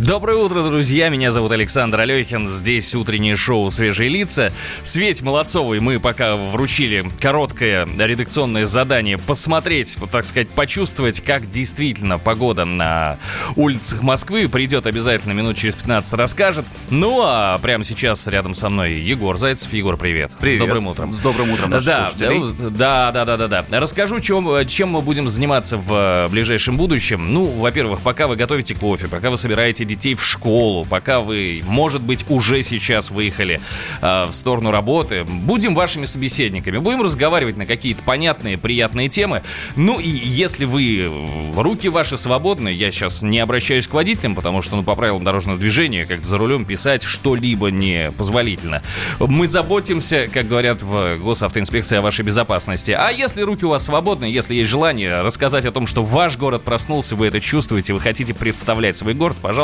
Доброе утро, друзья. Меня зовут Александр Алехин. Здесь утреннее шоу «Свежие лица». Свете Молодцовой мы пока вручили короткое редакционное задание посмотреть, вот так сказать, почувствовать, как действительно погода на улицах Москвы. Придет обязательно минут через 15 расскажет. Ну, а прямо сейчас рядом со мной Егор Зайцев. Егор, привет. Привет. С добрым утром. С добрым утром, Да, слушатели. да, да, да, да, да. Расскажу, чем, чем мы будем заниматься в ближайшем будущем. Ну, во-первых, пока вы готовите кофе, пока вы собираете детей в школу, пока вы, может быть, уже сейчас выехали э, в сторону работы, будем вашими собеседниками, будем разговаривать на какие-то понятные, приятные темы. Ну и если вы, руки ваши свободны, я сейчас не обращаюсь к водителям, потому что, ну, по правилам дорожного движения, как за рулем писать что-либо не позволительно. Мы заботимся, как говорят в госавтоинспекции, о вашей безопасности. А если руки у вас свободны, если есть желание рассказать о том, что ваш город проснулся, вы это чувствуете, вы хотите представлять свой город, пожалуйста.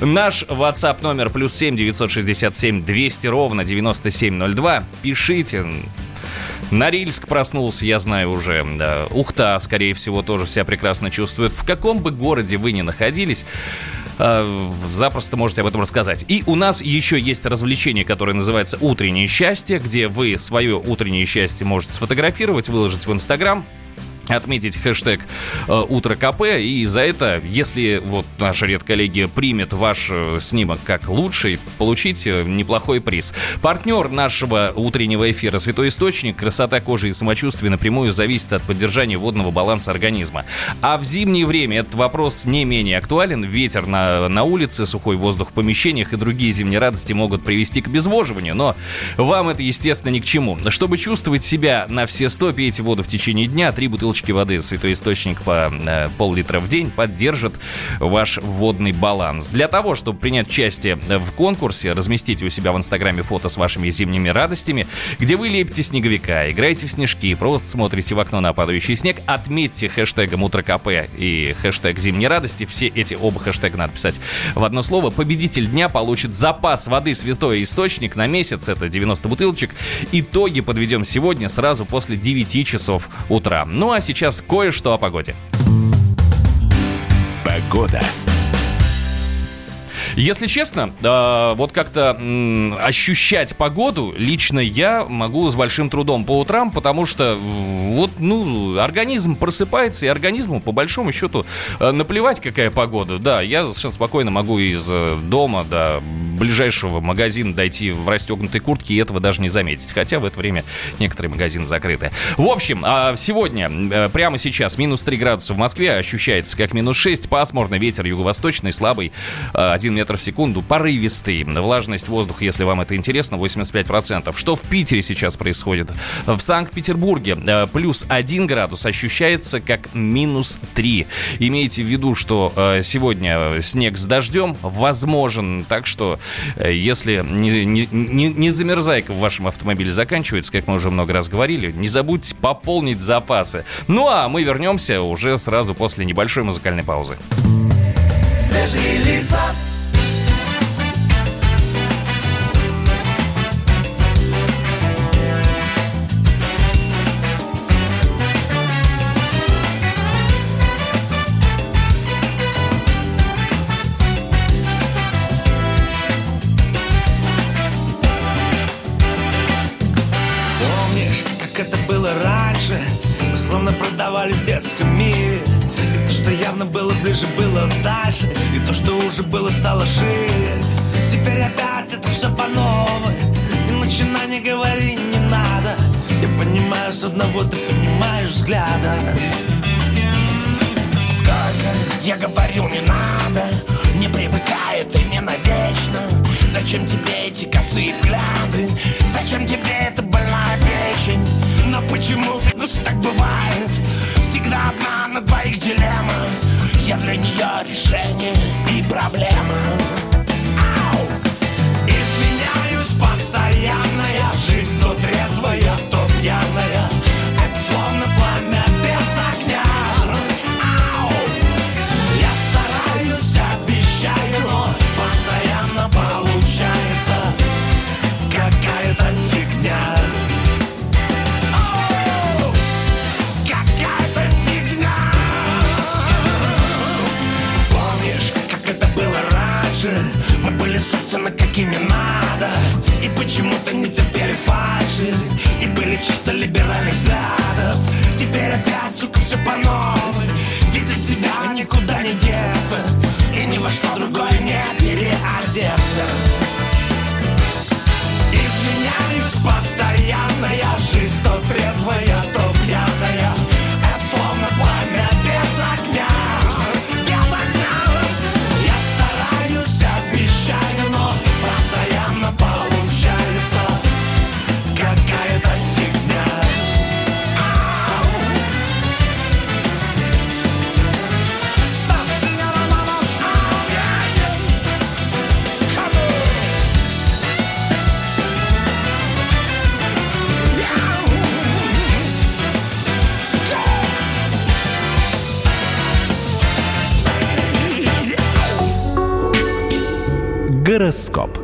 Наш WhatsApp номер плюс 7 967 200 ровно 9702. Пишите. Норильск проснулся, я знаю уже. Да. Ухта, скорее всего, тоже себя прекрасно чувствует. В каком бы городе вы ни находились, э, запросто можете об этом рассказать. И у нас еще есть развлечение, которое называется «Утреннее счастье», где вы свое утреннее счастье можете сфотографировать, выложить в Инстаграм, отметить хэштег э, «Утро КП», и за это, если вот наша редколлегия примет ваш э, снимок как лучший, получить э, неплохой приз. Партнер нашего утреннего эфира «Святой Источник» красота кожи и самочувствие напрямую зависит от поддержания водного баланса организма. А в зимнее время этот вопрос не менее актуален. Ветер на, на улице, сухой воздух в помещениях и другие зимние радости могут привести к обезвоживанию, но вам это, естественно, ни к чему. Чтобы чувствовать себя на все сто, пейте воду в течение дня, три бутылочки воды «Святой Источник» по э, пол-литра в день поддержит ваш водный баланс. Для того, чтобы принять участие в конкурсе, разместите у себя в Инстаграме фото с вашими зимними радостями, где вы лепите снеговика, играете в снежки, просто смотрите в окно на падающий снег, отметьте хэштегом «Утро КП» и хэштег «Зимние радости». Все эти оба хэштега надо писать в одно слово. Победитель дня получит запас воды «Святой Источник» на месяц, это 90 бутылочек. Итоги подведем сегодня сразу после 9 часов утра. Ну а сейчас кое-что о погоде. Погода. Если честно, э, вот как-то ощущать погоду лично я могу с большим трудом по утрам, потому что вот, ну, организм просыпается, и организму, по большому счету, э, наплевать, какая погода. Да, я совершенно спокойно могу из э, дома до ближайшего магазина дойти в расстегнутой куртке и этого даже не заметить. Хотя в это время некоторые магазины закрыты. В общем, а сегодня, прямо сейчас, минус 3 градуса в Москве, ощущается как минус 6, пасмурный ветер юго-восточный, слабый, э, 1 метр в секунду, порывистый. Влажность воздуха, если вам это интересно, 85%. Что в Питере сейчас происходит? В Санкт-Петербурге э, плюс 1 градус ощущается как минус 3. Имейте в виду, что э, сегодня снег с дождем возможен, так что э, если не, не, не, не замерзайка в вашем автомобиле заканчивается, как мы уже много раз говорили, не забудьте пополнить запасы. Ну а мы вернемся уже сразу после небольшой музыкальной паузы. Свежие лица. Словно продавались в детском мире. И то, что явно было ближе, было дальше. И то, что уже было, стало шире. Теперь опять это все по новой И начинай, не говори, не надо. Я понимаю с одного, ты понимаешь взгляда. Сколько я говорил, не надо. Не не навечно Зачем тебе эти косые взгляды? Зачем тебе эта больная печень? Но почему, ну что так бывает? Всегда одна на двоих дилемма Я для нее решение и проблема Ау! Изменяюсь постоянно Я жизнь то трезвая, почему-то не терпели фальши И были чисто либеральных взглядов. Теперь опять, сука, все по новой. От себя никуда не деться И ни во что другое не переодеться Гороскоп.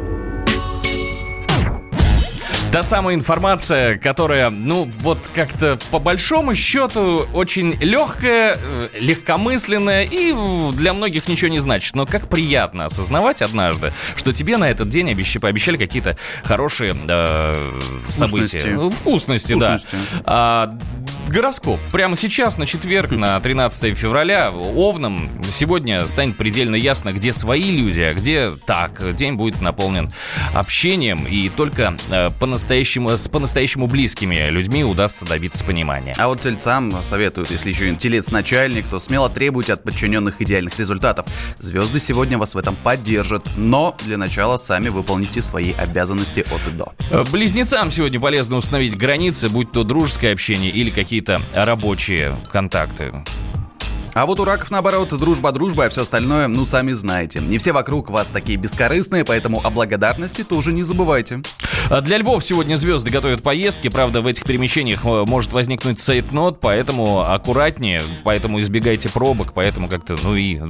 Та самая информация, которая, ну, вот как-то по большому счету очень легкая, э, легкомысленная и для многих ничего не значит. Но как приятно осознавать однажды, что тебе на этот день обещ- пообещали какие-то хорошие э, события. Вкусности, да. Вкусности. А, гороскоп. Прямо сейчас, на четверг, на 13 февраля, Овном, сегодня станет предельно ясно, где свои люди, а где так. День будет наполнен общением, и только э, по-настоящему, с по-настоящему близкими людьми удастся добиться понимания. А вот тельцам советуют, если еще и телец начальник, то смело требуйте от подчиненных идеальных результатов. Звезды сегодня вас в этом поддержат, но для начала сами выполните свои обязанности от и до. Э, Близнецам сегодня полезно установить границы, будь то дружеское общение или какие-то рабочие контакты. А вот у раков, наоборот, дружба дружба, а все остальное, ну, сами знаете. Не все вокруг вас такие бескорыстные, поэтому о благодарности тоже не забывайте. А Для львов сегодня звезды готовят поездки. Правда, в этих перемещениях э, может возникнуть цейтнот, поэтому аккуратнее, поэтому избегайте пробок, поэтому как-то, ну и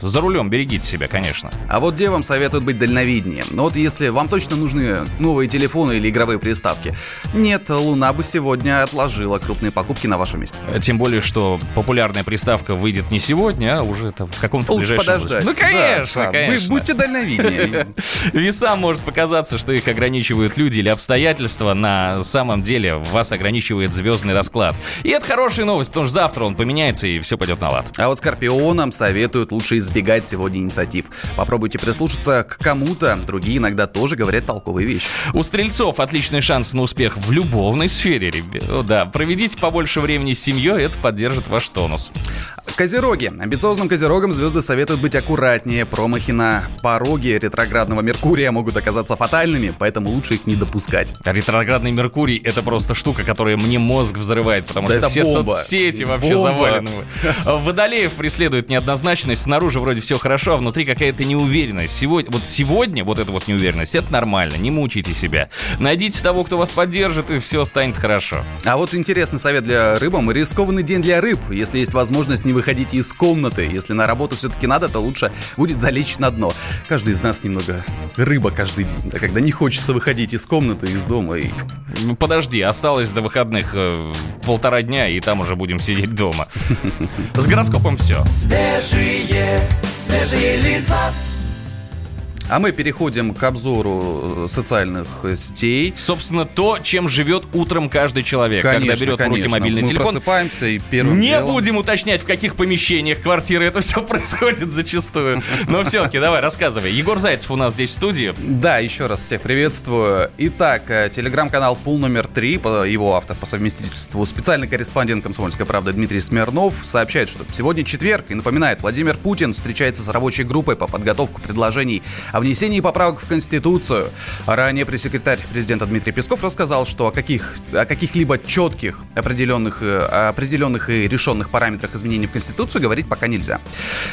за рулем берегите себя, конечно. А вот девам советуют быть дальновиднее. Но вот если вам точно нужны новые телефоны или игровые приставки, нет, Луна бы сегодня отложила крупные покупки на вашем месте. Тем более, что популярная приставка выйдет не сегодня, а уже там в каком-то Лучше ближайшем подождать. Ну, конечно, Да, да. конечно. Вы будьте дальновиднее. Весам может показаться, что их ограничивают люди или обстоятельства. На самом деле вас ограничивает звездный расклад. И это хорошая новость, потому что завтра он поменяется и все пойдет на лад. А вот скорпионам советуют лучше избегать сегодня инициатив. Попробуйте прислушаться к кому-то, другие иногда тоже говорят толковые вещи. У стрельцов отличный шанс на успех в любовной сфере, ребят. Да, проведите побольше времени с семьей, это поддержит ваш тонус. Козероги. Амбициозным козерогам звезды советуют быть аккуратнее. Промахи на пороге ретроградного Меркурия могут оказаться фатальными, поэтому лучше их не допускать. А Ретроградный Меркурий — это просто штука, которая мне мозг взрывает, потому Да что все бомба. соцсети вообще Бомба. завалены. Водолеев преследует неоднозначность. Снаружи вроде все хорошо, а внутри какая-то неуверенность. Сегодня, вот сегодня вот эта вот неуверенность, это нормально, не мучайте себя. Найдите того, кто вас поддержит, и все станет хорошо. А вот интересный совет для рыбам. Рискованный день для рыб. Если есть возможность не выходить из комнаты. Если на работу все-таки надо, то лучше будет залечь на дно. Каждый из нас немного рыба каждый день. Да, когда не хочется выходить из комнаты, из дома. И... Ну, Подожди, осталось до выходных э, полтора дня, и там уже будем сидеть дома. С гороскопом все. Свежие, свежие лица. А мы переходим к обзору э, социальных сетей. Собственно, то, чем живет утром каждый человек, когда берет в руки конечно. мобильный Мы телефон. просыпаемся и первым Не делом- будем уточнять, в каких помещениях квартиры это все происходит зачастую. Но все-таки давай, рассказывай. Егор Зайцев у нас здесь в студии. Да, еще раз всех приветствую. Итак, э, телеграм-канал Пул номер 3, его автор по совместительству специальный корреспондент «Комсомольской правды» Дмитрий Смирнов сообщает, что сегодня четверг и напоминает, Владимир Путин встречается с рабочей группой по подготовке предложений о внесении поправок в Конституцию. Ранее пресс-секретарь президента Дмитрий Песков рассказал, что о, каких, о каких-либо четких определенных, э, определенных и решенных параметрах изменений в Конституцию говорить пока нельзя.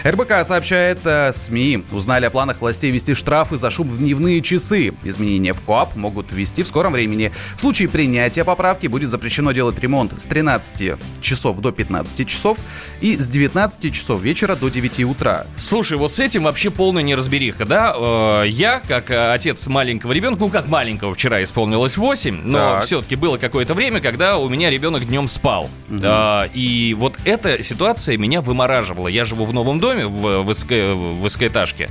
РБК сообщает, э, СМИ узнали о планах властей ввести штрафы за шум в дневные часы. Изменения в КОАП могут ввести в скором времени. В случае принятия поправки будет запрещено делать ремонт с 13 часов до 15 часов и с 19 часов вечера до 9 утра. Слушай, вот с этим вообще полная неразбериха, да? Э, э, я, как э, отец маленького ребенка, ну как маленького, вчера исполнилось 8, но Так. все-таки было какое-то время, когда у меня ребенок днем спал. А, и вот эта ситуация меня вымораживала. Я живу в новом доме, в высоко- в высокоэтажке.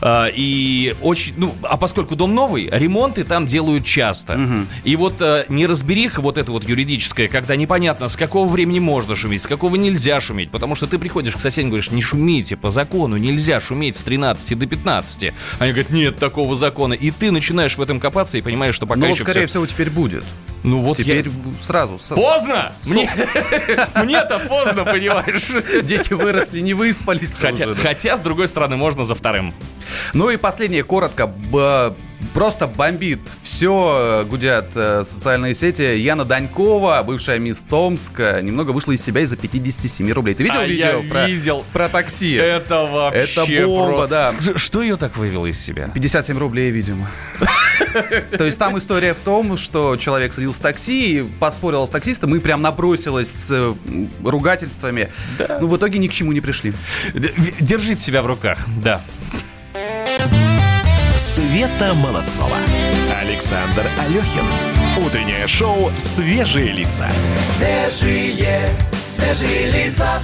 А, и очень, ну, а поскольку дом новый, ремонты там делают часто. И вот э, неразбериха вот эта вот юридическая, когда непонятно, с какого времени можно шуметь, с какого нельзя шуметь, потому что ты приходишь к соседям и говоришь, не шумите, по закону нельзя шуметь с 13 до 15. Они говорят, нет такого закона. И ты начинаешь в этом копаться и понимаешь, что пока Но, еще скорее всё- всего, теперь будет. Ну вот Теперь я- сразу. с- Поздно! Мне... Мне-то поздно, понимаешь? Дети выросли, не выспались. Хотя, да. хотя, с другой стороны, можно за вторым. Ну и последнее, коротко. Просто бомбит. Все гудят э, социальные сети. Яна Данькова, бывшая мисс Томска, немного вышла из себя из-за 57 рублей. Ты видел А видео я про, видел. про такси? Это вообще Это бомба, про- да. Что ее так вывело из себя? 57 рублей, видимо. То есть там история в том, что человек садился в такси, и поспорил с таксистом и прям набросилась с э, ругательствами. Ну, в итоге ни к чему не пришли. Держите себя в руках, да. Света Молодцова. Александр Алехин. Утреннее шоу «Свежие лица». Свежие, свежие лица.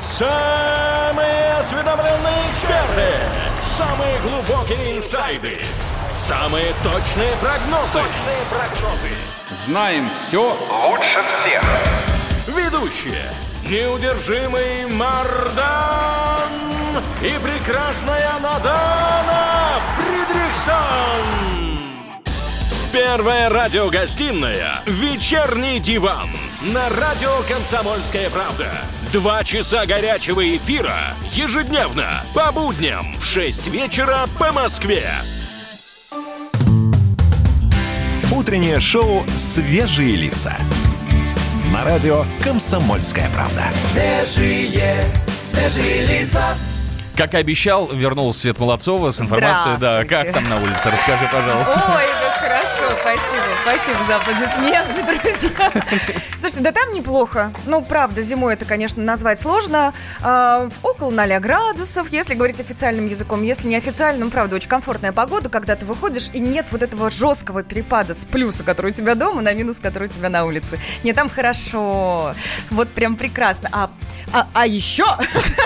Самые осведомленные эксперты, самые глубокие инсайды, самые точные прогнозы. Знаем все лучше всех. Ведущие. Неудержимый Мардан и прекрасная Надана Фридриксон. Первая радиогостинная «Вечерний диван» на радио «Комсомольская правда». Два часа горячего эфира ежедневно по будням в 6 вечера по Москве. Утреннее шоу «Свежие лица». На радио «Комсомольская правда». Свежие, свежие лица. Как и обещал, вернулся Свет Молодцова с информацией. Да, как там на улице? Расскажи, пожалуйста. Ой, как хорошо, спасибо. Спасибо за аплодисменты, друзья. Слушайте, да там неплохо. Ну, правда, зимой это, конечно, назвать сложно. А, в около 0 градусов, если говорить официальным языком. Если не официальным, правда, очень комфортная погода, когда ты выходишь, и нет вот этого жесткого перепада с плюса, который у тебя дома, на минус, который у тебя на улице. Нет, там хорошо. Вот прям прекрасно. А, а, а еще...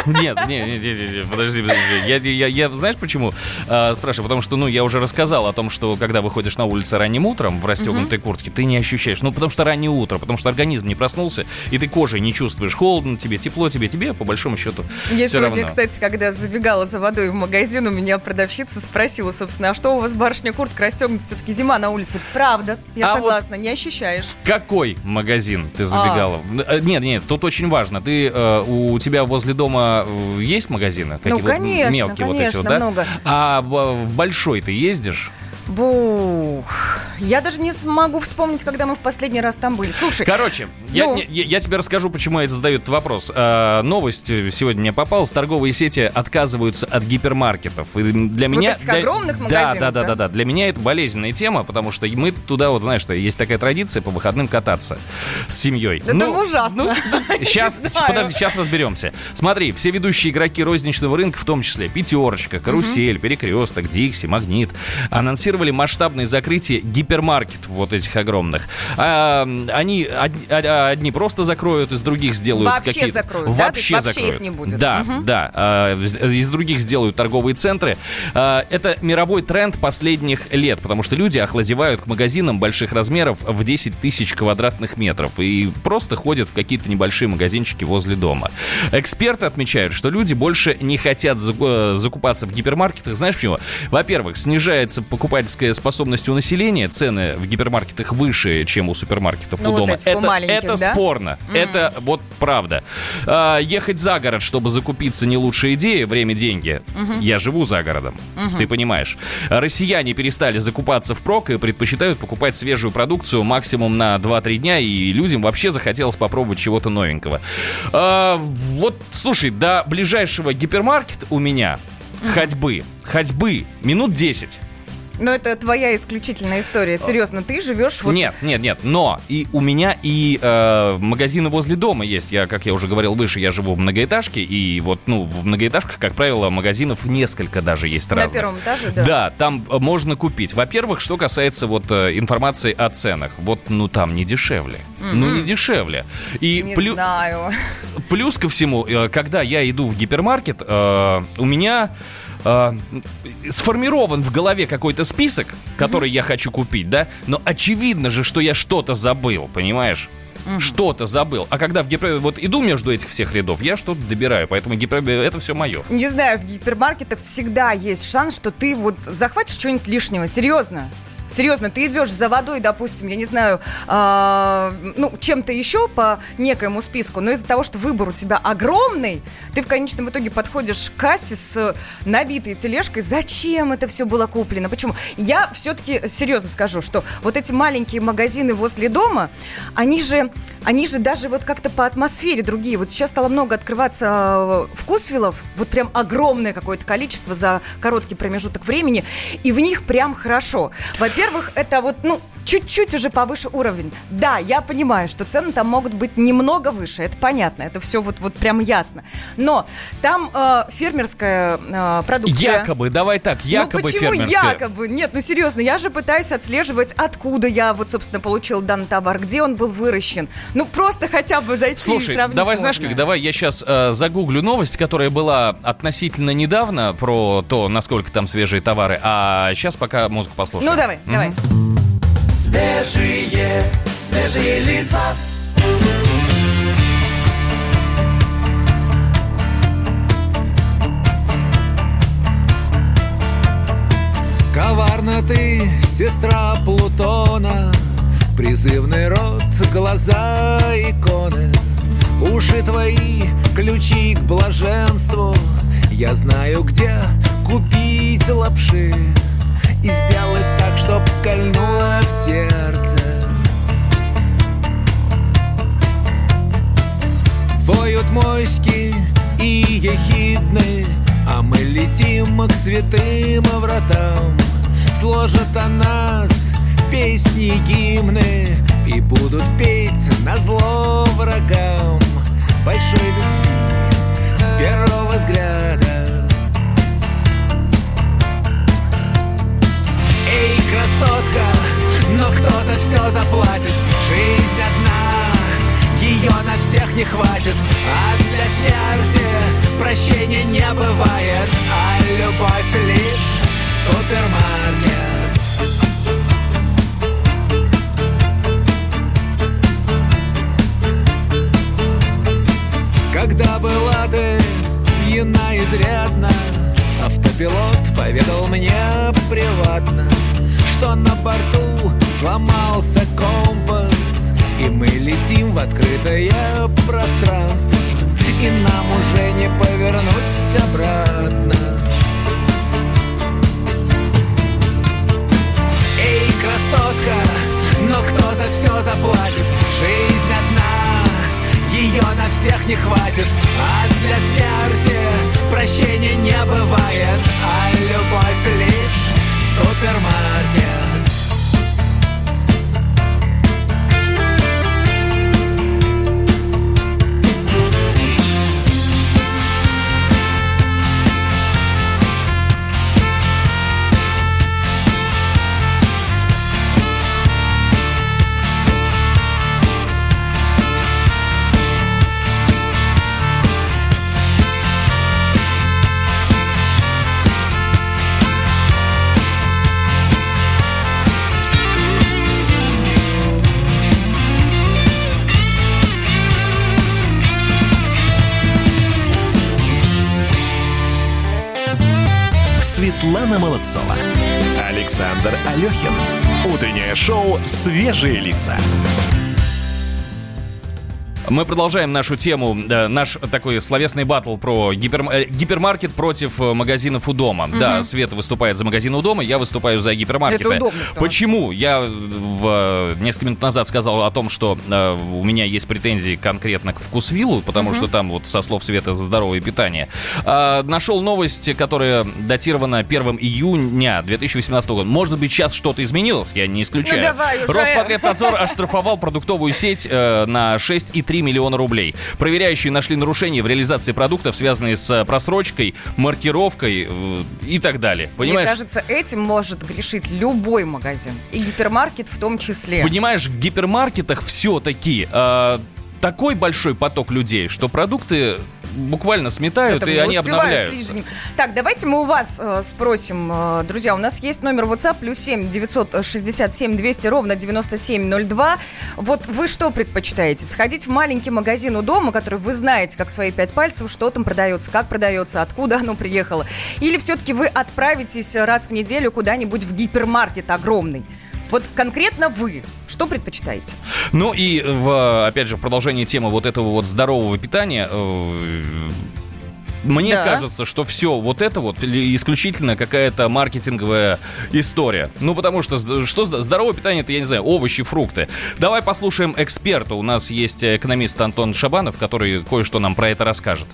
Нет, не, не, не, не, не, подожди, подожди. Я, я, я знаешь почему э, спрашиваю? Потому что, ну, я уже рассказал о том, что когда выходишь на улицу ранним утром в расстегнутой куртке, ты не ощущаешь. Ну, потому что раннее утро, потому что организм не проснулся, и ты кожей не чувствуешь холодно, тебе тепло, тебе, тебе, по большому счету. Я сегодня, равно. кстати, когда забегала за водой в магазин, у меня продавщица спросила, собственно, а что у вас, барышня, куртка расстегнута? Все-таки зима на улице. Правда, я А согласна, не ощущаешь. Какой магазин А. ты забегала? Э, Нет, нет, тут очень важно. Ты э, у тебя возле дома э, есть магазины? Ну, вот конечно, мелкие вот эти конечно, вот, да? много. А в большой ты ездишь? Бух. Я даже не смогу вспомнить, когда мы в последний раз там были. Слушай, Короче, я, Ну? не- я, я тебе расскажу, почему я задаю этот вопрос. А, новость э, сегодня мне попалась. Торговые сети отказываются от гипермаркетов. И для меня... этих для- огромных да, магазинов, Да, да, да? да, да. Для меня это болезненная тема, потому что мы туда, вот знаешь, что есть такая традиция по выходным кататься с семьей. Это ужасно. Сейчас, знаю. подожди, сейчас разберемся. Смотри, все ведущие игроки розничного рынка, в том числе Пятерочка, Карусель, Перекресток, Дикси, Магнит, анонсировали масштабное закрытие гипермаркетов вот этих огромных. А, они одни, а- одни просто закроют, из других сделают Вообще какие-то... закроют, да? Вообще вообще закроют. их не будет. Да, Мгм. да. а, из других сделают торговые центры. А, Это мировой тренд последних лет, потому что люди охладевают к магазинам больших размеров в 10 тысяч квадратных метров и просто ходят в какие-то небольшие магазинчики возле дома. Эксперты отмечают, что люди больше не хотят э, закупаться в гипермаркетах. Знаешь почему? Во-первых, снижается покупательская способность у населения, цены в гипермаркетах выше, чем у супермаркетов Ну, у вот дома. это это да? спорно. Это вот правда. А, ехать за город, чтобы закупиться, не лучшая идея. Время, деньги. Я живу за городом. Ты понимаешь. Россияне перестали закупаться впрок и предпочитают покупать свежую продукцию максимум на 2-3 дня, и людям вообще захотелось попробовать чего-то новенького. А, вот, слушай, до ближайшего гипермаркета у меня ходьбы, ходьбы минут 10. Но это твоя исключительная история. Серьезно, ты живешь вот... Нет, нет, нет. Но и у меня и э, магазины возле дома есть. Я, как я уже говорил выше, я живу в многоэтажке. И вот, ну, в многоэтажках, как правило, магазинов несколько даже есть На разных. первом этаже, да. Да, там э, можно купить. Во-первых, что касается вот э, информации о ценах. Вот, ну, там не дешевле. Ну, не дешевле. И Не плю- знаю. Плюс ко всему, э, когда я иду в гипермаркет, э, у меня э, сформирован в голове какой-то список, который я хочу купить, да, но очевидно же, что я что-то забыл, понимаешь? Что-то забыл. А когда в гипер... Вот иду между этих всех рядов, я что-то добираю. Поэтому гипер... это все мое. Не знаю, в гипермаркетах всегда есть шанс, что ты вот захватишь что-нибудь лишнего. Серьезно. Серьезно, ты идешь за водой, допустим, я не знаю, а, ну, чем-то еще по некоему списку, но из-за того, что выбор у тебя огромный, ты в конечном итоге подходишь к кассе с набитой тележкой. Зачем это все было куплено? Почему? Я все-таки серьезно скажу, что вот эти маленькие магазины возле дома, они же, они же даже вот как-то по атмосфере другие. Вот сейчас стало много открываться э, вкусвиллов, вот прям огромное какое-то количество за короткий промежуток времени, и в них прям хорошо. Во-первых, это вот, ну, чуть-чуть уже повыше уровень. Да, я понимаю, что цены там могут быть немного выше, это понятно, это все вот, вот прям ясно. Но там э, фермерская э, продукция. Якобы, давай так, якобы ну почему фермерская. якобы? Нет, ну серьезно, я же пытаюсь отслеживать, откуда я вот, собственно, получил данный товар, где он был выращен. Ну просто хотя бы зайти и Слушай, сравнить давай знаешь можно. как, давай я сейчас загуглю новость, которая была относительно недавно про то, насколько там свежие товары, а сейчас пока музыку послушаем. Ну давай, Мгм. давай. Свежие, свежие лица. Коварна ты, сестра Плутона Призывный рот, глаза иконы Уши твои, ключи к блаженству Я знаю, где купить лапши И сделать так, чтоб кольнуло в сердце. Воют моськи и ехидны А мы летим к святым вратам. Сложат о нас песни, гимны И будут петь на зло врагам. Большой любви с первого взгляда красотка, но кто за все заплатит? Жизнь одна, ее на всех не хватит А для смерти прощения не бывает А любовь лишь супермаркет Когда была ты пьяна изрядно Автопилот поведал мне приватно Что на борту сломался компас И мы летим в открытое пространство И нам уже не повернуть «Свежие лица». Мы продолжаем нашу тему, э, наш такой словесный батл про гипер, э, гипермаркет против э, магазинов у дома. Да, Света выступает за магазин у дома, я выступаю за гипермаркеты. Это удобно, Почему? Я в, э, несколько минут назад сказал о том, что э, у меня есть претензии конкретно к вкусвиллу, потому что там вот со слов Света здоровое питание. А, нашел новость, которая датирована 1 июня 2018 года. Может быть, сейчас что-то изменилось, я не исключаю. Ну, давай уже. Роспотребнадзор оштрафовал продуктовую сеть э, на 6,3 миллиона рублей. Проверяющие нашли нарушения в реализации продуктов, связанные с просрочкой, маркировкой э, и так далее. Мне Понимаешь? кажется, этим может грешить любой магазин. И гипермаркет в том числе. Понимаешь, в гипермаркетах все-таки такой большой поток людей, что продукты буквально сметают, Поэтому и они обновляются. Так, давайте мы у вас э, спросим, э, друзья, у нас есть номер WhatsApp плюс 7 967 200 ровно 9702. Вот вы что предпочитаете? Сходить в маленький магазин у дома, который вы знаете, как свои пять пальцев, что там продается, как продается, откуда оно приехало? Или все-таки вы отправитесь раз в неделю куда-нибудь в гипермаркет огромный? Вот конкретно вы что предпочитаете? Ну и, в, опять же, в продолжении темы вот этого вот здорового питания... э, Мне Да. кажется, что все вот это вот исключительно какая-то маркетинговая история. Ну, потому что что зд- здоровое питание, это, я не знаю, овощи, фрукты. Давай послушаем эксперта. У нас есть экономист Антон Шабанов, который кое-что нам про это расскажет.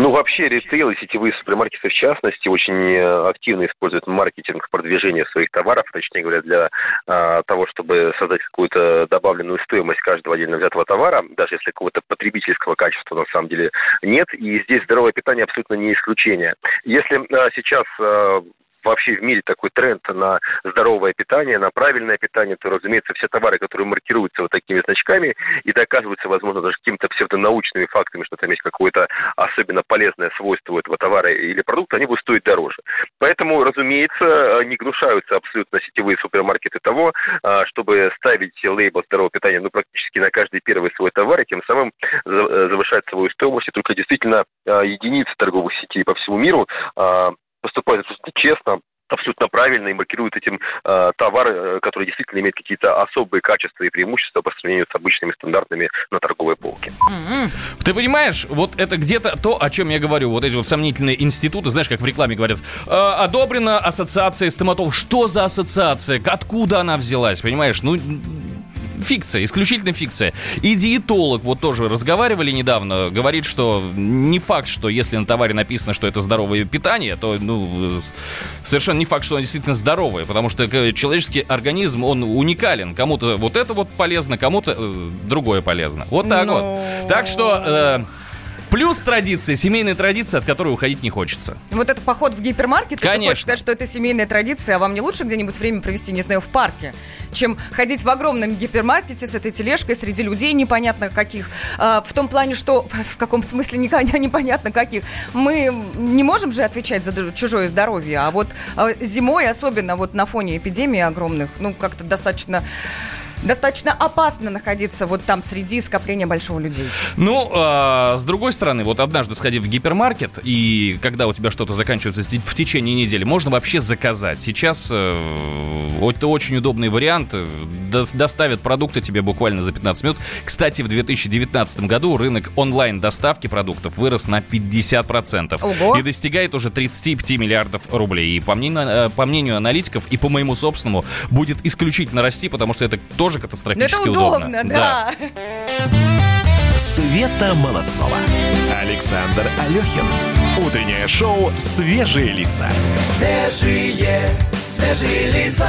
Ну, вообще, ритейл и сетевые супермаркеты, в частности, очень э, активно используют маркетинг продвижения своих товаров, точнее говоря, для а, того, чтобы создать какую-то добавленную стоимость каждого отдельно взятого товара, даже если какого-то потребительского качества на самом деле нет. И здесь здоровое питание абсолютно не исключение. Если а, сейчас а, вообще в мире такой тренд на здоровое питание, на правильное питание, то, разумеется, все товары, которые маркируются вот такими значками и доказываются, возможно, даже какими-то псевдонаучными фактами, что там есть какое-то особенно полезное свойство у этого товара или продукта, они будут стоить дороже. Поэтому, разумеется, не гнушаются абсолютно сетевые супермаркеты того, а, чтобы ставить лейбл здорового питания ну, практически на каждый первый свой товар, и тем самым э, завышать свою стоимость. И только действительно а, единицы торговых сетей по всему миру а, поступают абсолютно честно, абсолютно правильно и маркируют этим э, товар, э, который действительно имеет какие-то особые качества и преимущества по сравнению с обычными стандартными на торговой полке. Ты понимаешь, вот это где-то то, о чем я говорю, вот эти вот сомнительные институты, знаешь, как в рекламе говорят, «Э, одобрена ассоциация стоматологов. Что за ассоциация? Откуда она взялась, понимаешь? Ну, фикция, исключительно фикция. И диетолог, вот тоже разговаривали недавно, говорит, что не факт, что если на товаре написано, что это здоровое питание, то, ну, совершенно не факт, что оно действительно здоровое, потому что человеческий организм, он уникален. Кому-то вот это вот полезно, кому-то э, другое полезно. Вот так Ну. вот. Так что... э, Плюс традиции, семейные традиции, от которой уходить не хочется. Вот этот поход в гипермаркет, ты Конечно. хочешь сказать, что это семейная традиция, а вам не лучше где-нибудь время провести, не знаю, в парке, чем ходить в огромном гипермаркете с этой тележкой среди людей непонятно каких. А, в том плане, что в каком смысле никогда непонятно каких. Мы не можем же отвечать за чужое здоровье, а вот а, зимой, особенно вот на фоне эпидемии огромных, ну как-то достаточно достаточно опасно находиться вот там среди скопления большого людей. Ну, а, с другой стороны, вот однажды сходив в гипермаркет, и когда у тебя что-то заканчивается в те- в течение недели, можно вообще заказать. Сейчас э, это очень удобный вариант. дос- Доставят продукты тебе буквально за 15 минут. Кстати, в 2019 году рынок онлайн-доставки продуктов вырос на 50%. Ого. И достигает уже 35 миллиардов рублей. И по мнению, э, по мнению аналитиков, и по моему собственному, будет исключительно расти, потому что это тоже Ну катастрофически это удобно, да. Света Молодцова. Александр Алехин. Утреннее шоу «Свежие лица». Свежие, свежие лица.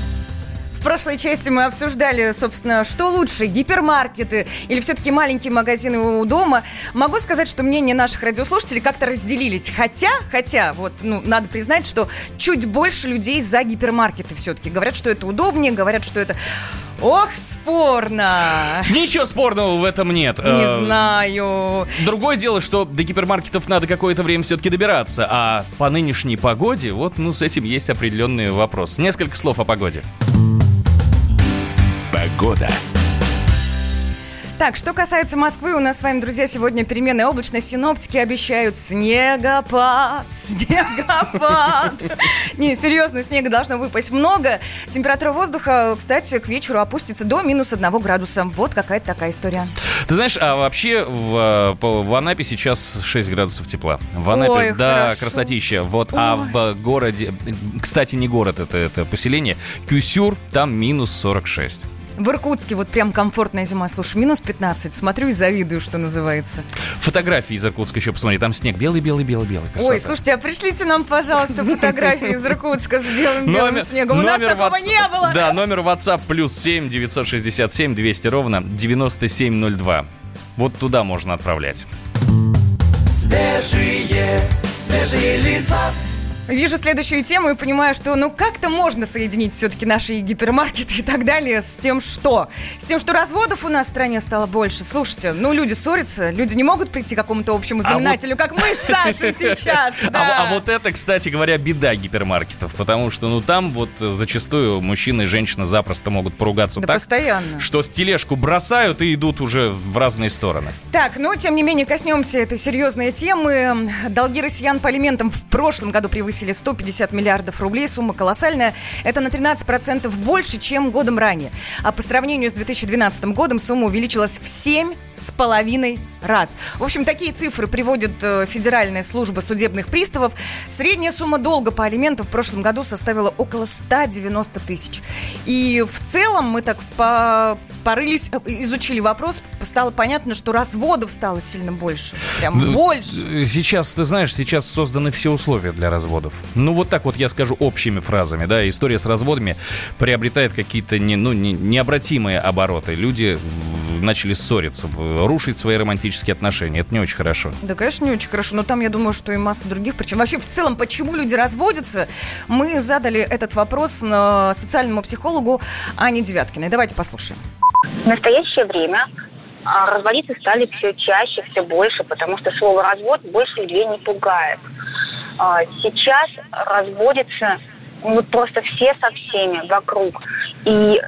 В прошлой части мы обсуждали, собственно, что лучше, гипермаркеты или все-таки маленькие магазины у дома. Могу сказать, что мнения наших радиослушателей как-то разделились. Хотя, хотя, вот, ну, надо признать, что чуть больше людей за гипермаркеты все-таки. Говорят, что это удобнее, говорят, что это... Ох, спорно! Ничего спорного в этом нет. Не Э, знаю. Другое дело, что до гипермаркетов надо какое-то время все-таки добираться, а по нынешней погоде, вот, ну, с этим есть определенный вопрос. Несколько слов о погоде. Погода. Так, что касается Москвы, у нас с вами, друзья, сегодня переменная облачность. Синоптики обещают снегопад, снегопад. Не, серьезно, снега должно выпасть много. Температура воздуха, кстати, к вечеру опустится до минус одного градуса. Вот какая-то такая история. Ты знаешь, а вообще в, в Анапе сейчас 6 градусов тепла. В Анапе, Ой, да, хорошо. красотища. Вот, а в городе, кстати, не город, это, это поселение, Кюсюр, там минус 46. В Иркутске вот прям комфортная зима. Слушай, минус 15. Смотрю и завидую, что называется. Фотографии из Иркутска еще посмотри, там снег белый-белый-белый-белый. Ой, слушайте, а пришлите нам, пожалуйста, фотографии из Иркутска с белым-белым снегом. У нас такого не было. Да, номер WhatsApp плюс 7 967 200 ровно 9702. Вот туда можно отправлять. Свежие, свежие лица. Вижу следующую тему и понимаю, что ну как-то можно соединить все-таки наши гипермаркеты и так далее с тем, что? С тем, что разводов у нас в стране стало больше. Слушайте, ну люди ссорятся, люди не могут прийти к какому-то общему А вот- знаменателю, как мы с Сашей сейчас. А, да. а вот это, кстати говоря, беда гипермаркетов, потому что, ну, там вот зачастую мужчина и женщина запросто могут поругаться Да так, постоянно. что тележку бросают и идут уже в разные стороны. Так, но тем не менее коснемся этой серьезной темы. Долги россиян по алиментам в прошлом году превысили 150 миллиардов рублей. Сумма колоссальная. Это на 13% больше, чем годом ранее. А по сравнению с 2012 годом сумма увеличилась в 7,5 раз. В общем, такие цифры приводит э, Федеральная служба судебных приставов. Средняя сумма долга по алиментам в прошлом году составила около 190 тысяч. И в целом мы так по- порылись, изучили вопрос, стало понятно, что разводов стало сильно больше. Прям Ну, больше. Сейчас, ты знаешь, сейчас созданы все условия для разводов. Ну, вот так вот я скажу общими фразами, да, история с разводами приобретает какие-то не, ну, не- необратимые обороты. Люди в- начали ссориться, рушить свои романтические отношения. Это не очень хорошо. Да, конечно, не очень хорошо, но там, я думаю, что и масса других причин. Вообще, в целом, почему люди разводятся, мы задали этот вопрос на социальному психологу Ане Девяткиной. Давайте послушаем. В настоящее время а, разводиться стали все чаще, все больше, потому что слово развод больше людей не пугает. А, Сейчас разводятся ну, вот просто все со всеми вокруг. И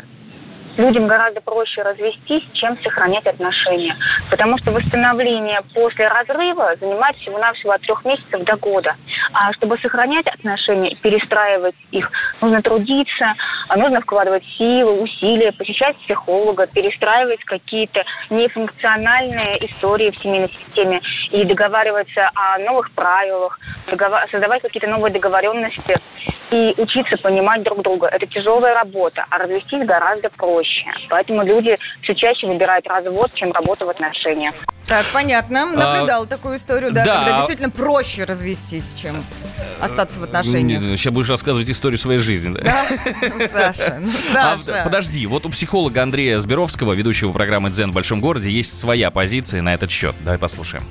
людям гораздо проще развестись, чем сохранять отношения. Потому что восстановление после разрыва занимает всего-навсего от трех месяцев до года. А чтобы сохранять отношения перестраивать их, нужно трудиться, а нужно вкладывать силы, усилия, посещать психолога, перестраивать какие-то нефункциональные истории в семейной системе и договариваться о новых правилах, создавать какие-то новые договоренности и учиться понимать друг друга. Это тяжелая работа, а развестись гораздо проще. Поэтому люди все чаще выбирают развод, чем работу в отношениях. Так, понятно. Наблюдала такую историю, да, А, да. когда действительно проще развестись, чем остаться в отношениях. Сейчас будешь рассказывать историю своей жизни. да? Да? Ну, Саша, ну, А, Саша. подожди, вот у психолога Андрея Сберовского, ведущего программы «Дзен в большом городе», есть своя позиция на этот счет. Давай послушаем.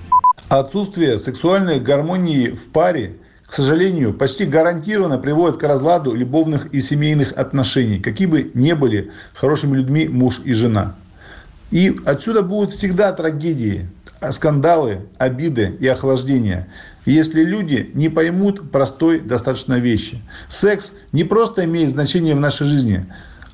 Отсутствие сексуальной гармонии в паре, к сожалению, почти гарантированно приводит к разладу любовных и семейных отношений, какие бы ни были хорошими людьми муж и жена. И отсюда будут всегда трагедии, а, скандалы, обиды и охлаждения. Если люди не поймут простой достаточно вещи. Секс не просто имеет значение в нашей жизни,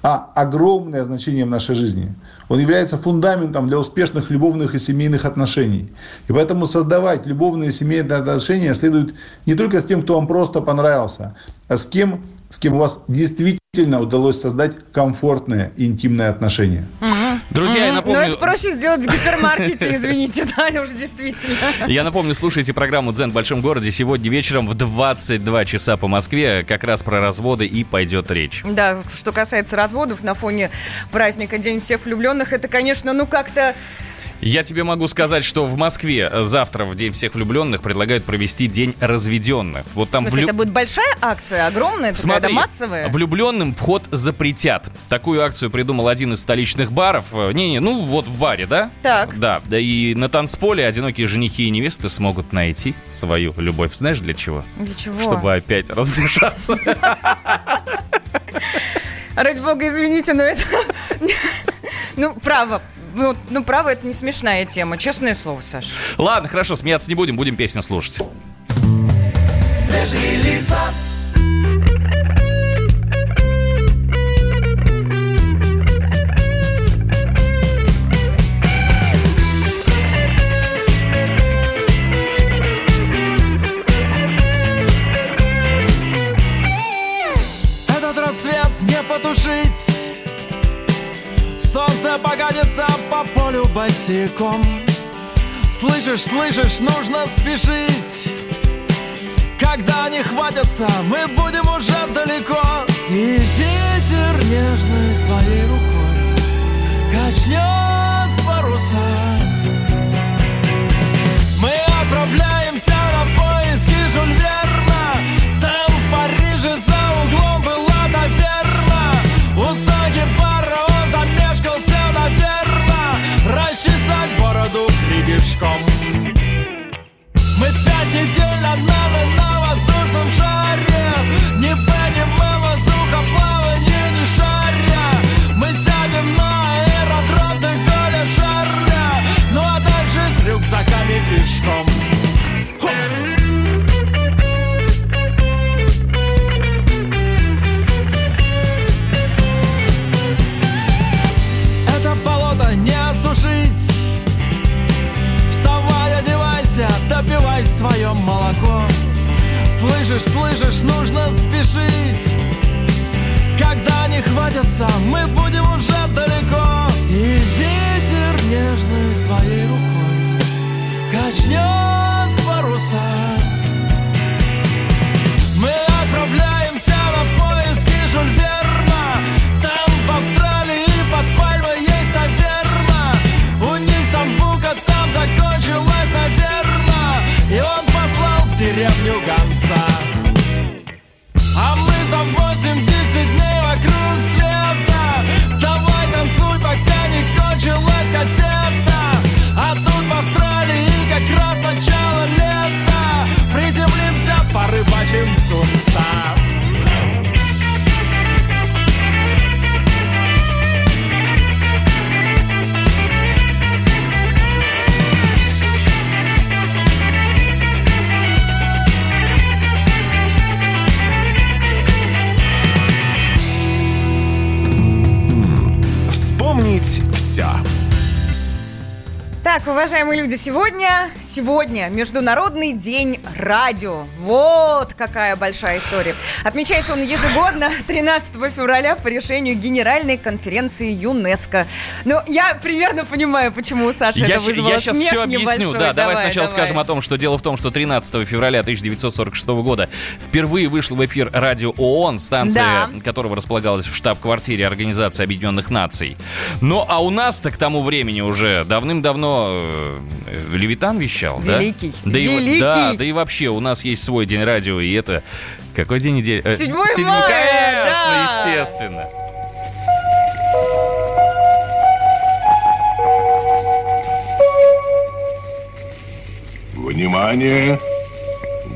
а огромное значение в нашей жизни. Он является фундаментом для успешных любовных и семейных отношений. И поэтому создавать любовные и семейные отношения следует не только с тем, кто вам просто понравился, а с кем, с кем у вас действительно удалось создать комфортные интимные отношения. Друзья, я напомню... Ну, это проще сделать в гипермаркете, извините, да, уж действительно. Я напомню, слушайте программу «Дзен в большом городе» сегодня вечером в 22 часа по Москве. Как раз про разводы и пойдет речь. Да, что касается разводов на фоне праздника День всех влюбленных, это, конечно, ну как-то Я тебе могу сказать, что в Москве завтра, в День всех влюбленных, предлагают провести День разведенных. Вот В там смысле, влю- это будет большая акция, огромная, такая, Смотри, да, массовая? влюбленным вход запретят. Такую акцию придумал один из столичных баров. Э, Не-не, ну вот в баре, да? Так. Да, да и на танцполе одинокие женихи и невесты смогут найти свою любовь. Знаешь для чего? Для чего? Чтобы опять разбежаться. Ради бога, извините, но это... Ну, право. Ну, ну, право, это не смешная тема, честное слово, Саш. Ладно, хорошо, смеяться не будем, будем песню слушать. Свежие лица. Этот погадится по полю босиком. Слышишь, слышишь, нужно спешить. Когда не хватятся, мы будем уже далеко. И ветер нежной своей рукой Качнет паруса. Мы отправляемся на поиски Жюль гребешком Мы пять недель над нами на воздушном шаре. Не понимаем воздуха плавания, не шаря. Мы сядем на аэродром Голля Шарля. Ну а дальше с рюкзаками пешком Слышишь, слышишь, нужно спешить. Когда не хватятся, мы будем уже далеко. И ветер нежной своей рукой Качнет паруса. Мы отправляемся на поиски Жюль Верна. Там в Австралии под пальмой есть таверна. У них самбука там закончилась, наверно. И он послал в деревню гонца не кончилась кассета А тут в Австралии как раз начало лета. Приземлимся, порыбачим тунца Так, уважаемые люди, сегодня, сегодня Международный день радио. Вот какая большая история. Отмечается он ежегодно 13 февраля по решению Генеральной конференции ЮНЕСКо. Но я примерно понимаю, почему у Саши это Я, щ- вызвало я сейчас смех все объясню. небольшой. Да, давай, Давай, сначала давай. скажем о том, что дело в том, что 13 февраля 1946 года впервые вышел в эфир радио ООН, станция Да. которого располагалась в штаб-квартире Организации Объединенных Наций. Ну, а у нас-то к тому времени уже давным-давно э, Левитан вещал, да? Великий, Да и, вот- великий. да, да и вообще у нас есть свой день радио, и это... Какой день недели? Э, 7 седьмой, мая, конечно, да. естественно. Внимание!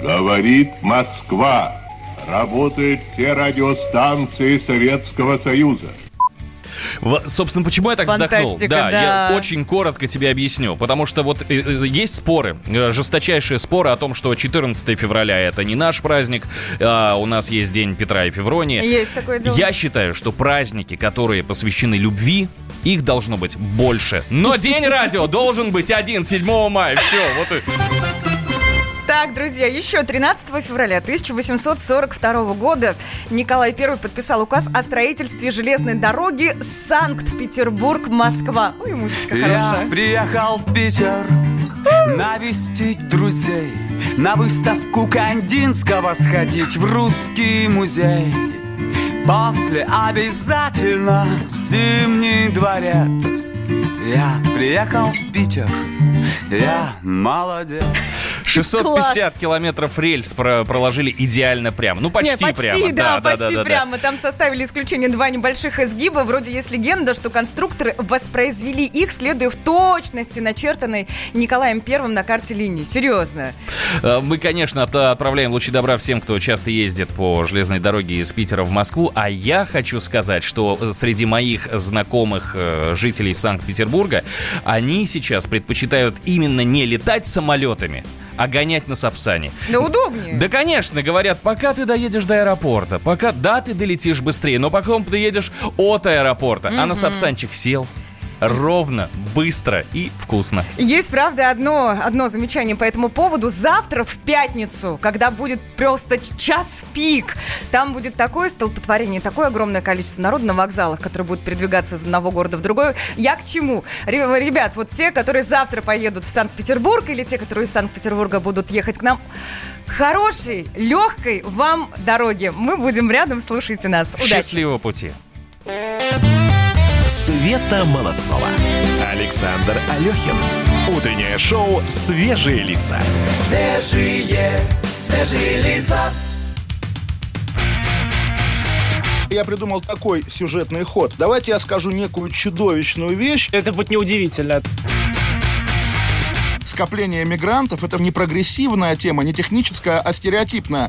Говорит Москва. Работают все радиостанции Советского Союза. Вот, собственно, почему я так вздохнул? Да, да. я очень коротко тебе объясню. Потому что вот э, э, есть споры, э, жесточайшие споры о том, что 14 февраля это не наш праздник, а у нас есть День Петра и Февронии. Есть такое дело. Я считаю, что праздники, которые посвящены любви, их должно быть больше. Но День радио должен быть один, 7 мая. Все, вот и... Так, друзья, еще 13 февраля 1842 года Николай I подписал указ о строительстве железной дороги Санкт-Петербург-Москва. Ой, музычка Я хорошая. приехал в Питер навестить друзей На выставку Кандинского сходить в русский музей После обязательно в Зимний дворец Я приехал в Питер, я молодец. 650 Класс. километров рельс про- проложили идеально прямо. Ну, почти, Не, почти, прямо. да, почти да, да. прямо. Там составили исключение два небольших изгиба. Вроде есть легенда, что конструкторы воспроизвели их, следуя в точности начертанной Николаем Первым на карте линии. Серьезно. Э, Мы, конечно, от- отправляем лучи добра всем, кто часто ездит по железной дороге из Питера в Москву. А я хочу сказать, что среди моих знакомых э, жителей Санкт-Петербурга, они сейчас предпочитают именно не летать самолетами, а гонять на Сапсане. Да удобнее. Да, конечно, говорят, пока ты доедешь до аэропорта, пока, да, ты долетишь быстрее, но пока ты едешь от аэропорта, а на. Сапсанчик сел, ровно, быстро и вкусно. Есть, правда, одно, одно замечание по этому поводу. Завтра, в пятницу, когда будет просто час пик, там будет такое столпотворение, такое огромное количество народу на вокзалах, которые будут передвигаться из одного города в другой. Я к чему? Ре- Ребят, вот те, которые завтра поедут в Санкт-Петербург, или те, которые из Санкт-Петербурга будут ехать к нам, хорошей, легкой вам дороги. Мы будем рядом, слушайте нас. Удачи! Счастливого пути. Света Молодцова. Александр Алехин. Утреннее шоу «Свежие лица». Свежие, свежие лица. Я придумал такой сюжетный ход. Давайте я скажу некую чудовищную вещь. Это будет неудивительно. Скопление мигрантов – это не прогрессивная тема, не техническая, а стереотипная.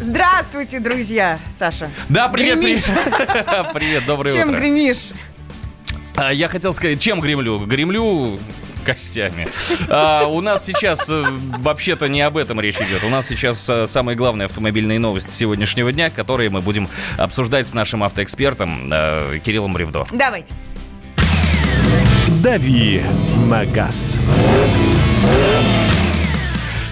Здравствуйте, друзья! Саша. Да, привет, Гремишь. привет. Привет, доброе Чем утро. гремишь? А, Я хотел сказать, чем гремлю? Гремлю костями. А, у нас сейчас э, вообще-то не об этом речь идет. У нас сейчас э, самые главные автомобильные новости сегодняшнего дня, которые мы будем обсуждать с нашим автоэкспертом э, Кириллом Ревдо. Давайте. «Дави на газ».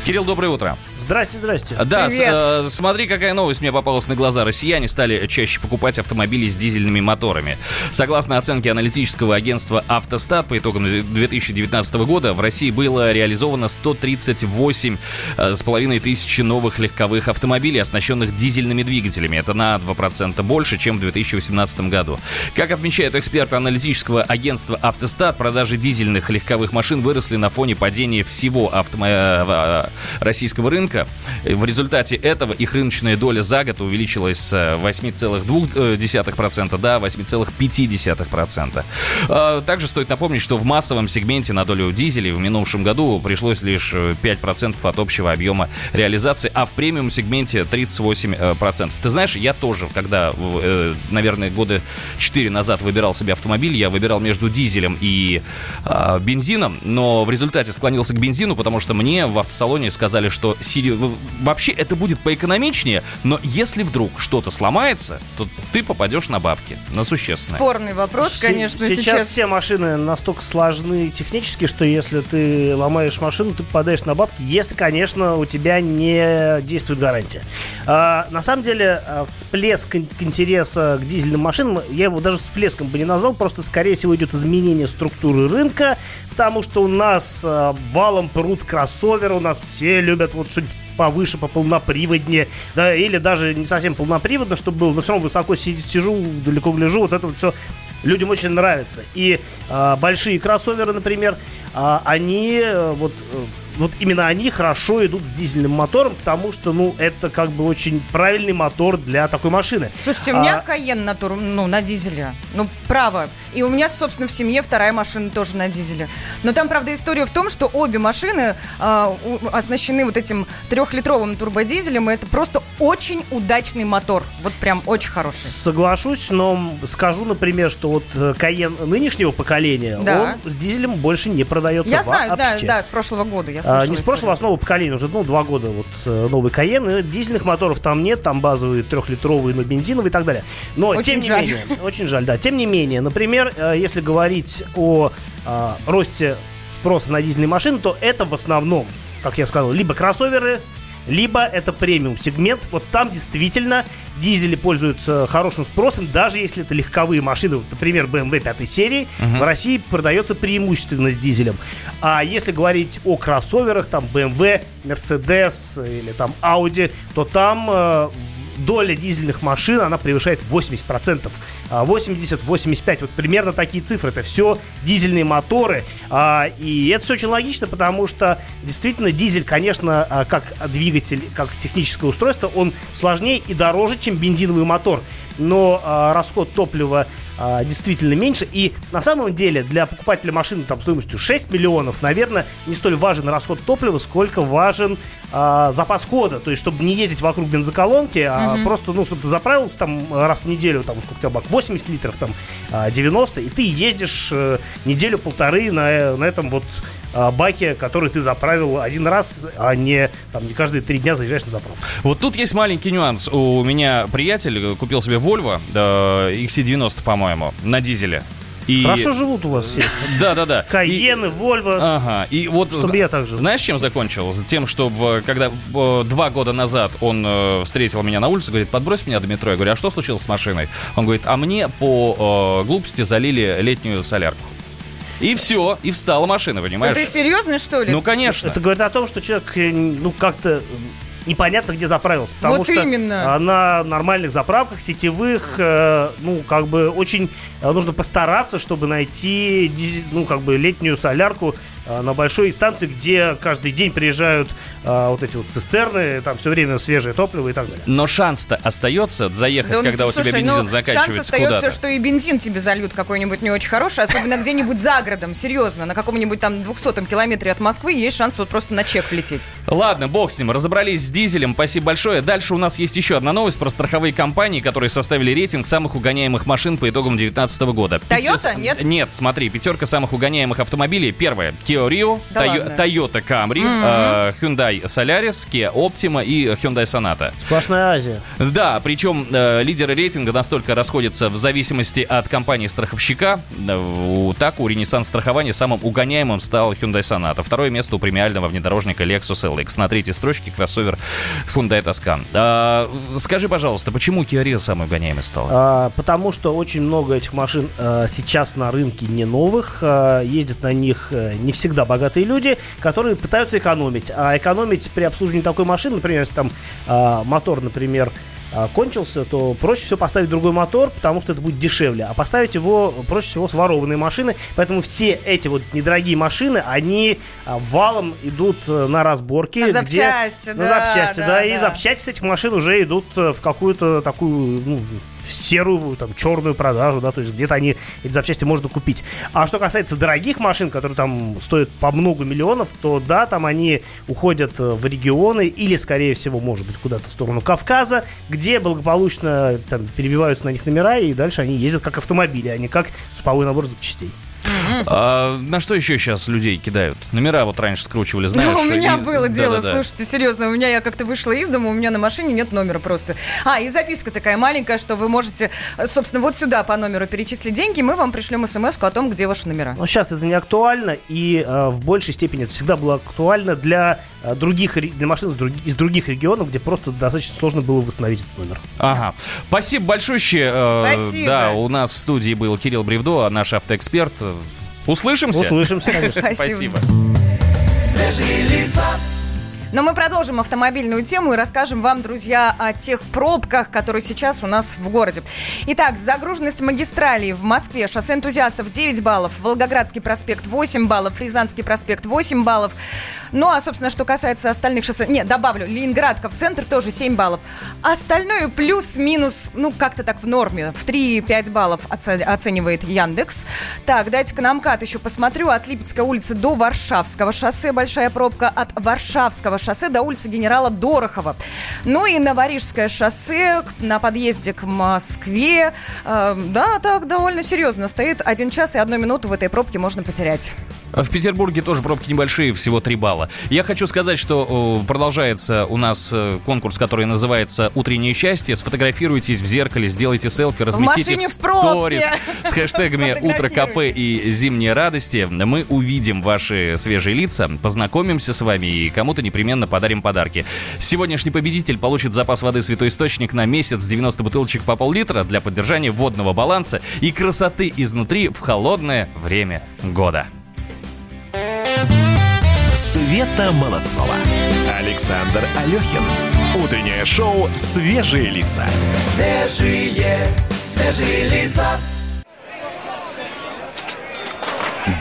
Кирилл, доброе утро. Здрасте, здрасте. Да, с- э, смотри, какая новость мне попалась на глаза. Россияне стали чаще покупать автомобили с дизельными моторами. Согласно оценке аналитического агентства «Автостат», по итогам 2019 года в России было реализовано 138 э, с половиной тысячи новых легковых автомобилей, оснащенных дизельными двигателями. Это на 2% больше, чем в 2018 году. Как отмечает эксперт аналитического агентства «Автостат», продажи дизельных легковых машин выросли на фоне падения всего автомо- э, э, российского рынка. В результате этого их рыночная доля за год увеличилась с э, 8,2% до 8,5%. Э, Также стоит напомнить, что в массовом сегменте на долю дизелей в минувшем году пришлось лишь э, 5% от общего объема реализации, а в премиум сегменте 38%. Ты знаешь, я тоже, когда, э, наверное, года 4 назад выбирал себе автомобиль, я выбирал между дизелем и э, бензином, но в результате склонился к бензину, потому что мне в автосалоне сказали, что сиди- вообще это будет поэкономичнее, но если вдруг что-то сломается, то ты попадешь на бабки, на существенное. Спорный вопрос, конечно, сейчас, сейчас. все машины настолько сложны технически, что если ты ломаешь машину, ты попадаешь на бабки, если, конечно, у тебя не действует гарантия. А, на самом деле, а, всплеск интереса к дизельным машинам, я его даже всплеском бы не назвал, просто, скорее всего, идет изменение структуры рынка, потому что у нас а, валом прут кроссоверы, у нас все любят вот что-нибудь повыше, по полноприводнее, да, или даже не совсем полноприводно, чтобы было, но все равно высоко си- сижу, далеко гляжу, вот это вот все людям очень нравится. И а, большие кроссоверы, например, а, они э, вот э, вот именно они хорошо идут с дизельным мотором, потому что, ну, это как бы очень правильный мотор для такой машины. Слушайте, у меня А, Каен на, тур- ну, на дизеле. Ну, право. И у меня, собственно, в семье вторая машина тоже на дизеле. Но там, правда, история в том, что обе машины у- оснащены вот этим трехлитровым турбодизелем, и это просто очень удачный мотор. Вот прям очень хороший. Соглашусь, но скажу, например, что вот э, Каен нынешнего поколения, Да. он с дизелем больше не продается Я знаю, знаю, вообще. да, с прошлого года, я я А, не с прошлого, а с нового поколения. Уже, ну, два года вот э, новый Каен. Дизельных моторов там нет, там базовые трехлитровые, но бензиновые и так далее. Но, Очень тем не жаль. менее, очень жаль, да. Тем не менее, например, э, если говорить о а, росте спроса на дизельные машины, то это в основном, как я сказал, либо кроссоверы, либо это премиум сегмент. Вот там действительно дизели пользуются хорошим спросом, даже если это легковые машины. Например, BMW 5 серии Мгм. в России продается преимущественно с дизелем. А если говорить о кроссоверах, там BMW, Mercedes или там Audi, то там э, доля дизельных машин, она превышает 80%. А 80-85, вот примерно такие цифры. Это все дизельные моторы. А, И это все очень логично, потому что действительно дизель, конечно, а, как двигатель, как техническое устройство, он сложнее и дороже, чем бензиновый мотор. Но а, расход топлива а, действительно меньше. И на самом деле для покупателя машины там стоимостью 6 миллионов, наверное, не столь важен расход топлива, сколько важен а, запас хода. То есть, чтобы не ездить вокруг бензоколонки, а Мгм. просто, ну, чтобы ты заправился там раз в неделю, там, сколько у тебя бак, 80 литров, там, а, 90, и ты едешь э, неделю-полторы на, э, на этом вот а, баке, который ты заправил один раз, а не, там, не каждые три дня заезжаешь на заправку. Вот тут есть маленький нюанс. У меня приятель купил себе Volvo э, XC90, по-моему, на дизеле. И... Хорошо живут у вас все. Да, да, да. Кайены, Вольво. Ага. И вот Чтобы я так жил. Знаешь, чем закончил? С Тем, что в- когда э, два года назад он э, встретил меня на улице, говорит, подбрось меня до метро. Я говорю, а что случилось с машиной? Он говорит, а мне по э, глупости залили летнюю солярку. И все, и встала машина, Ну понимаешь? ты серьезно, что ли? Ну, конечно. Это говорит о том, что человек, э, ну, как-то э, непонятно, где заправился. Потому Вот что именно. а, на нормальных заправках, сетевых, э, ну, как бы очень э, нужно постараться, чтобы найти, ну, как бы летнюю солярку на большой станции, где каждый день приезжают э, вот эти вот цистерны, там все время свежее топливо и так далее. Но шанс-то остается заехать, Да он- когда у слушай, тебя бензин ну, заканчивается Шанс остается, куда-то. что и бензин тебе зальют какой-нибудь не очень хороший, особенно где-нибудь за городом, серьезно, на каком-нибудь там 200 километре от Москвы есть шанс вот просто на чек влететь. Ладно, бог с ним, разобрались с дизелем, спасибо большое. Дальше у нас есть еще одна новость про страховые компании, которые составили рейтинг самых угоняемых машин по итогам 2019 года. Toyota? Нет? Нет, смотри, пятерка самых угоняемых автомобилей. Первое, Kia Rio, Да? Toyota Camry, э, Hyundai Solaris, Kia Optima и Hyundai Sonata. Сплошная Азия. Да, причем э, лидеры рейтинга настолько расходятся в зависимости от компании страховщика. Э, у- Так, у Ренессанс страхования самым угоняемым стал Hyundai Sonata. Второе место у премиального внедорожника Lexus LX. На третьей строчке кроссовер Hyundai Tucson. А, скажи, пожалуйста, почему Kia Rio самый угоняемый стал? А, потому что очень много этих машин а, сейчас на рынке не новых. а, ездят на них э, не всегда богатые люди, которые пытаются экономить. А экономить при обслуживании такой машины, например, если там а, мотор, например, а, кончился, то проще всего поставить другой мотор, потому что это будет дешевле. А поставить его проще всего с ворованной машины. Поэтому все эти вот недорогие машины, они а, валом идут э, на разборки. На где- запчасти, на да, запчасти, да, да, и да. запчасти с этих машин уже идут э, в какую-то такую, ну, в серую, там, черную продажу, да, то есть где-то они, эти запчасти можно купить. А что касается дорогих машин, которые там стоят по много миллионов, то да, там они уходят э, в регионы или, скорее всего, может быть, куда-то в сторону Кавказа, где благополучно там перебиваются на них номера, и дальше они ездят как автомобили, а не как суповой набор запчастей. А, на что еще сейчас людей кидают? Номера вот раньше скручивали, знаешь? Ну, у меня и- было дело, слушайте, серьезно, у меня я как-то вышла из дома, у меня на машине нет номера просто. А, и записка такая маленькая, что вы можете, э, собственно, вот сюда по номеру перечислить деньги, мы вам пришлем смс о том, где ваши номера. Но сейчас это не актуально, и э, в большей степени это всегда было актуально для других ре- для машин из, друг- из других регионов, где просто достаточно сложно было восстановить этот номер. Ага. Спасибо большое. э, Спасибо. Да, у нас в студии был Кирилл Бревдо, наш автоэксперт. Услышимся? Услышимся, конечно. Спасибо. Спасибо. Свежие лица. Но мы продолжим автомобильную тему и расскажем вам, друзья, о тех пробках, которые сейчас у нас в городе. Итак, загруженность магистралей в Москве. Шоссе энтузиастов 9 баллов, Волгоградский проспект 8 баллов, Рязанский проспект 8 баллов. Ну, а, собственно, что касается остальных шоссе... Нет, добавлю, Ленинградка в центр тоже 7 баллов. Остальное плюс-минус, ну, как-то так в норме. В 3-5 баллов оце- оценивает Яндекс. Так, дайте-ка на МКАД еще посмотрю. От Липецкой улицы до Варшавского шоссе большая пробка. От Варшавского шоссе до улицы генерала Дорохова. Ну и Новорижское шоссе на подъезде к Москве. Э, да, так довольно серьезно стоит. Один час и одну минуту в этой пробке можно потерять. В Петербурге тоже пробки небольшие, всего 3 балла. Я хочу сказать, что продолжается у нас э, конкурс, который называется «Утреннее счастье». Сфотографируйтесь в зеркале, сделайте селфи, разместите в, в сторис с хэштегами «Утро КП» и «Зимние радости». Мы увидим ваши свежие лица, познакомимся с вами и кому-то непременно подарим подарки. Сегодняшний победитель получит запас воды «Святой Источник» на месяц 90 бутылочек по пол-литра для поддержания водного баланса и красоты изнутри в холодное время года. Света Молодцова. Александр Алехин. Утреннее шоу «Свежие лица». Свежие, свежие лица.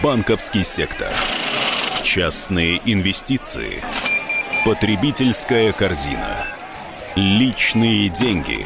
Банковский сектор. Частные инвестиции. Потребительская корзина. Личные деньги.